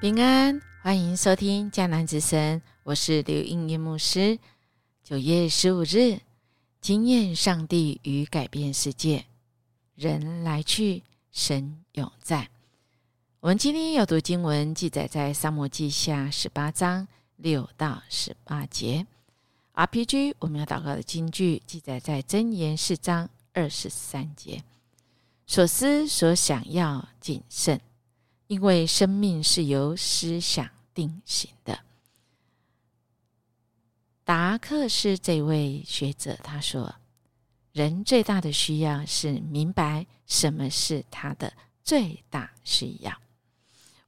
平安，欢迎收听迦南之声，我是刘英英牧师。九月十五日，经验上帝与改变世界，人来去，神永在。我们今天要读经文，记载在撒摩记下十八章六到十八节。RPG，我们要祷告的经句记载在箴言四章二十三节。所思所想要谨慎。因为生命是由思想定型的。达克是这位学者，他说：“人最大的需要是明白什么是他的最大需要。”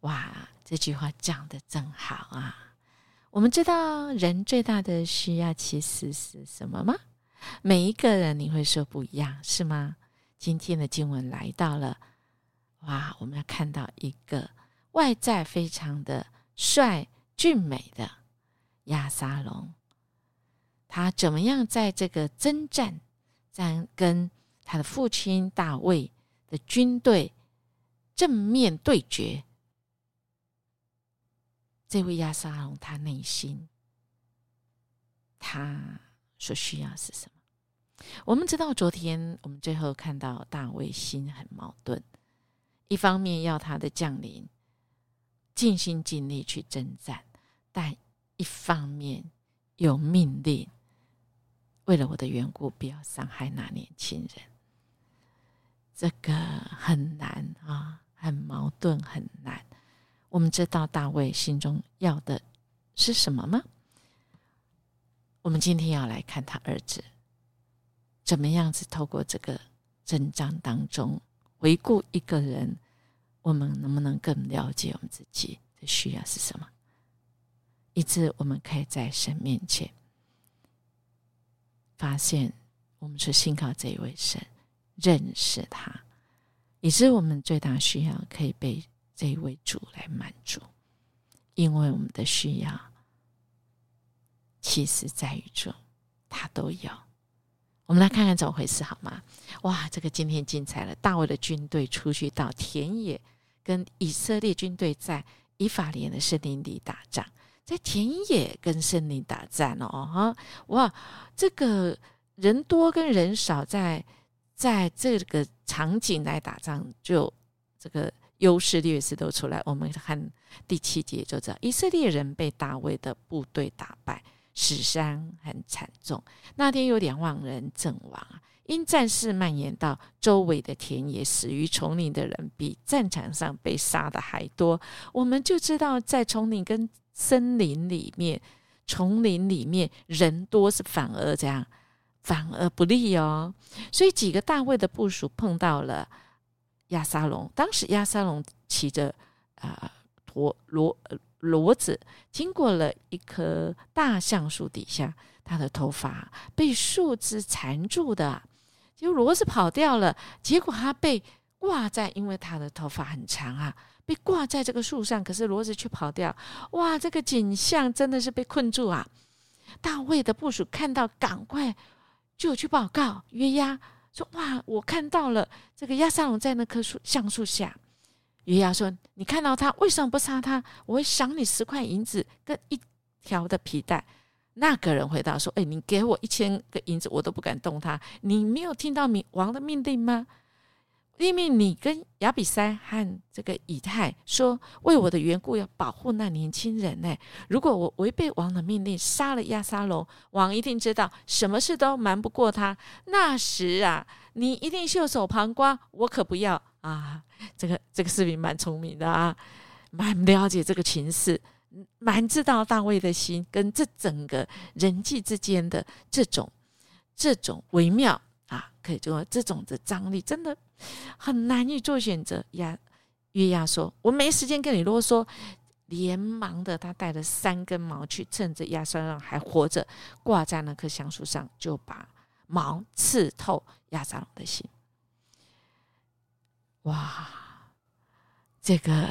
哇，这句话讲的真好啊！我们知道人最大的需要其实是什么吗？每一个人你会说不一样，是吗？今天的经文来到了。哇！我们要看到一个外在非常的帅俊美的亚沙龙，他怎么样在这个征战，在跟他的父亲大卫的军队正面对决？这位亚沙龙，他内心他所需要是什么？我们知道，昨天我们最后看到大卫心很矛盾。一方面要他的将领尽心尽力去征战，但一方面有命令，为了我的缘故，不要伤害那年轻人。这个很难啊，很矛盾，很难。我们知道大卫心中要的是什么吗？我们今天要来看他儿子怎么样子透过这个征战当中。回顾一个人，我们能不能更了解我们自己的需要是什么？以致我们可以在神面前发现，我们是信靠这一位神，认识他，以致我们最大需要可以被这一位主来满足，因为我们的需要其实在于主，他都有。我们来看看怎么回事好吗？哇，这个今天精彩了！大卫的军队出去到田野，跟以色列军队在以法莲的森林里打仗，在田野跟森林打仗哦，哈！哇，这个人多跟人少，在在这个场景来打仗，就这个优势劣势都出来。我们看第七节就知道，以色列人被大卫的部队打败。死伤很惨重，那天有两万人阵亡啊！因战事蔓延到周围的田野，死于丛林的人比战场上被杀的还多。我们就知道，在丛林跟森林里面，丛林里面人多是反而这样，反而不利哦。所以几个大卫的部署碰到了亚沙龙，当时亚沙龙骑着啊驼骡。骡骡子经过了一棵大橡树底下，他的头发被树枝缠住的，就骡子跑掉了。结果他被挂在，因为他的头发很长啊，被挂在这个树上。可是骡子却跑掉，哇！这个景象真的是被困住啊！大卫的部署看到，赶快就去报告约押，说：“哇，我看到了这个亚沙龙在那棵树橡树下。”约押说：“你看到他，为什么不杀他？我会赏你十块银子跟一条的皮带。”那个人回答说：“哎，你给我一千个银子，我都不敢动他。你没有听到明王的命令吗？因为你跟亚比塞和这个以太说，为我的缘故要保护那年轻人呢。如果我违背王的命令，杀了亚沙龙，王一定知道什么事都瞒不过他。那时啊，你一定袖手旁观。我可不要。”啊，这个这个士兵蛮聪明的啊，蛮了解这个情势，蛮知道大卫的心跟这整个人际之间的这种这种微妙啊，可以说这种的张力真的很难以做选择。呀。约押说：“我没时间跟你啰嗦。”连忙的，他带了三根毛去，趁着亚沙龙还活着，挂在那棵橡树上，就把毛刺透亚沙龙的心。哇，这个，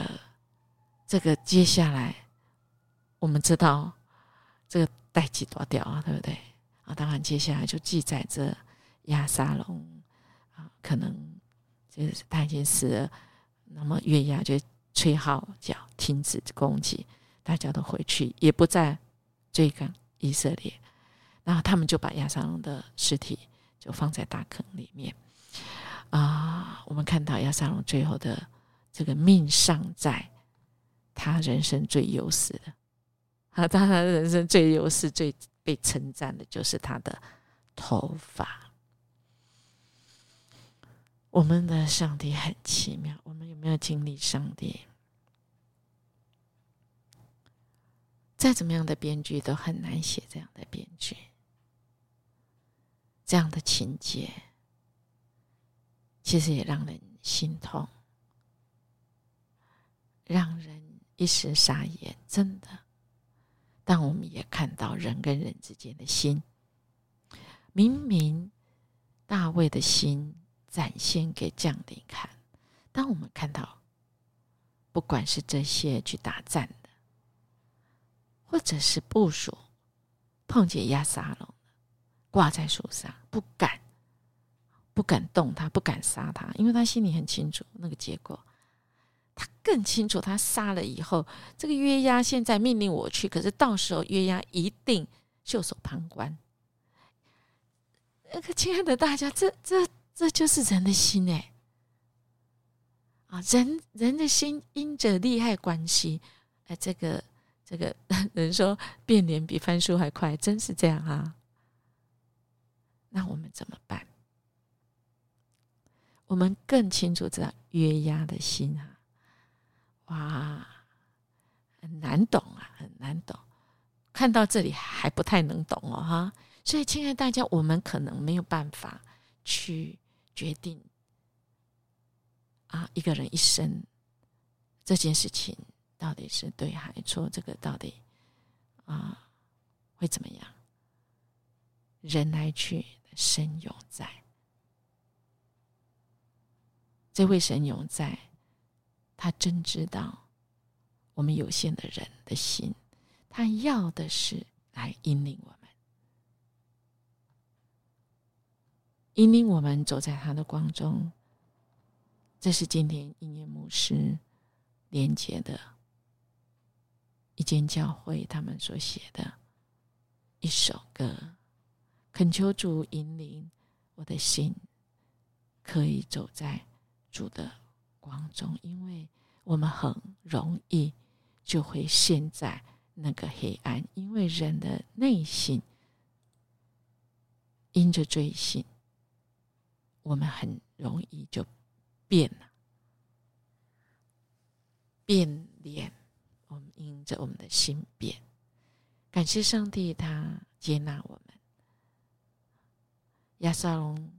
这个接下来，我们知道这个代际多掉啊，对不对？啊，当然接下来就记载着亚沙龙啊，可能就是他已经死了，那么月牙就吹号角，停止攻击，大家都回去，也不再追赶以色列。然后他们就把亚撒龙的尸体就放在大坑里面。啊，我们看到亚撒龙最后的这个命丧在他人生最优势的，啊，他人生最优势、最被称赞的就是他的头发。我们的上帝很奇妙，我们有没有经历上帝？再怎么样的编剧都很难写这样的编剧，这样的情节，其实也让人心痛，让人一时傻眼，真的。但我们也看到人跟人之间的心，明明大卫的心。展现给将领看。当我们看到，不管是这些去打战的，或者是部署碰见亚撒龙挂在树上，不敢，不敢动他，不敢杀他，因为他心里很清楚那个结果。他更清楚，他杀了以后，这个约押现在命令我去，可是到时候约押一定袖手旁观。那个亲爱的大家，这这。这就是人的心哎，啊，人人的心因着利害关系，哎，这个这个 人说变脸比翻书还快，真是这样啊？那我们怎么办？我们更清楚知道约押的心啊，哇，很难懂啊，很难懂。看到这里还不太能懂哦，哈。所以，亲爱的大家，我们可能没有办法去。决定啊，一个人一生这件事情到底是对还是错？这个到底啊会怎么样？人来去，神永在。这位神永在，他真知道我们有限的人的心，他要的是来引领我们。引领我们走在他的光中，这是今天音乐牧师连接的一间教会，他们所写的一首歌，恳求主引领我的心，可以走在主的光中，因为我们很容易就会陷在那个黑暗，因为人的内心因着罪性。我们很容易就变了，变脸。我们因着我们的心变，感谢上帝，他接纳我们。亚撒龙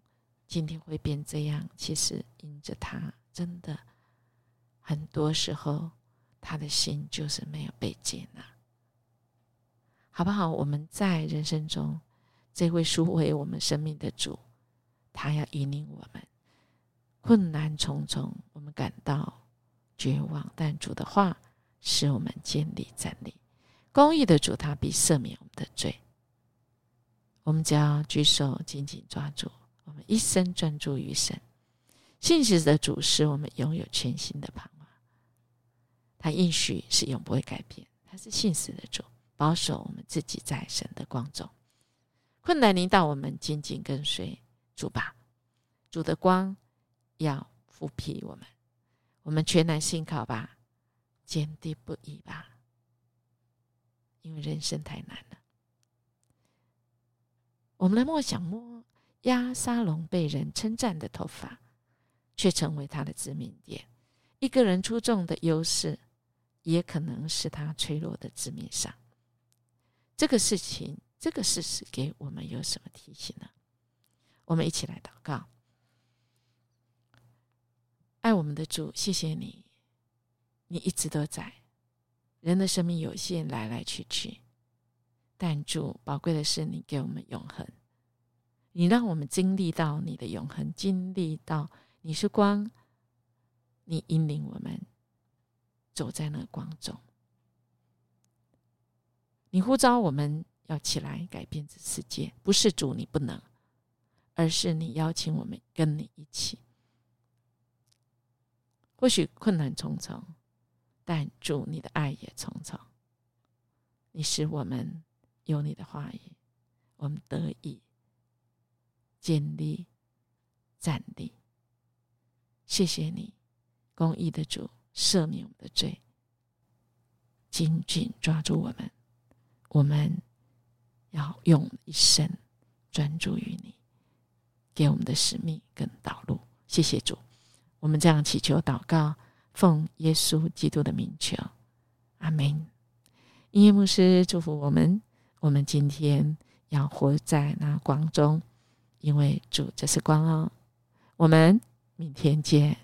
今天会变这样，其实因着他真的很多时候，他的心就是没有被接纳，好不好？我们在人生中，这位赎回我们生命的主。他要引领我们，困难重重，我们感到绝望，但主的话使我们坚立站立。公义的主，他必赦免我们的罪。我们只要举手紧紧抓住，我们一生专注于神。信实的主使我们拥有全新的盼望。他应许是永不会改变，他是信实的主，保守我们自己在神的光中。困难临到，我们紧紧跟随。主吧，主的光要抚庇我们，我们全然信靠吧，坚定不移吧，因为人生太难了。我们的梦想摸鸭沙龙被人称赞的头发，却成为他的致命点。一个人出众的优势，也可能是他脆弱的致命伤。这个事情，这个事实给我们有什么提醒呢？我们一起来祷告，爱我们的主，谢谢你，你一直都在。人的生命有限，来来去去，但主宝贵的是你给我们永恒，你让我们经历到你的永恒，经历到你是光，你引领我们走在那光中，你呼召我们要起来改变这世界，不是主你不能。而是你邀请我们跟你一起，或许困难重重，但主你的爱也重重。你使我们有你的话语，我们得以建立站立。谢谢你，公义的主，赦免我们的罪，紧紧抓住我们。我们要用一生专注于你，给我们的使命跟道路。谢谢主，我们这样祈求祷告，奉耶稣基督的名求，阿门。音乐牧师祝福我们，我们今天要活在那光中，因为主就是光哦。我们明天见。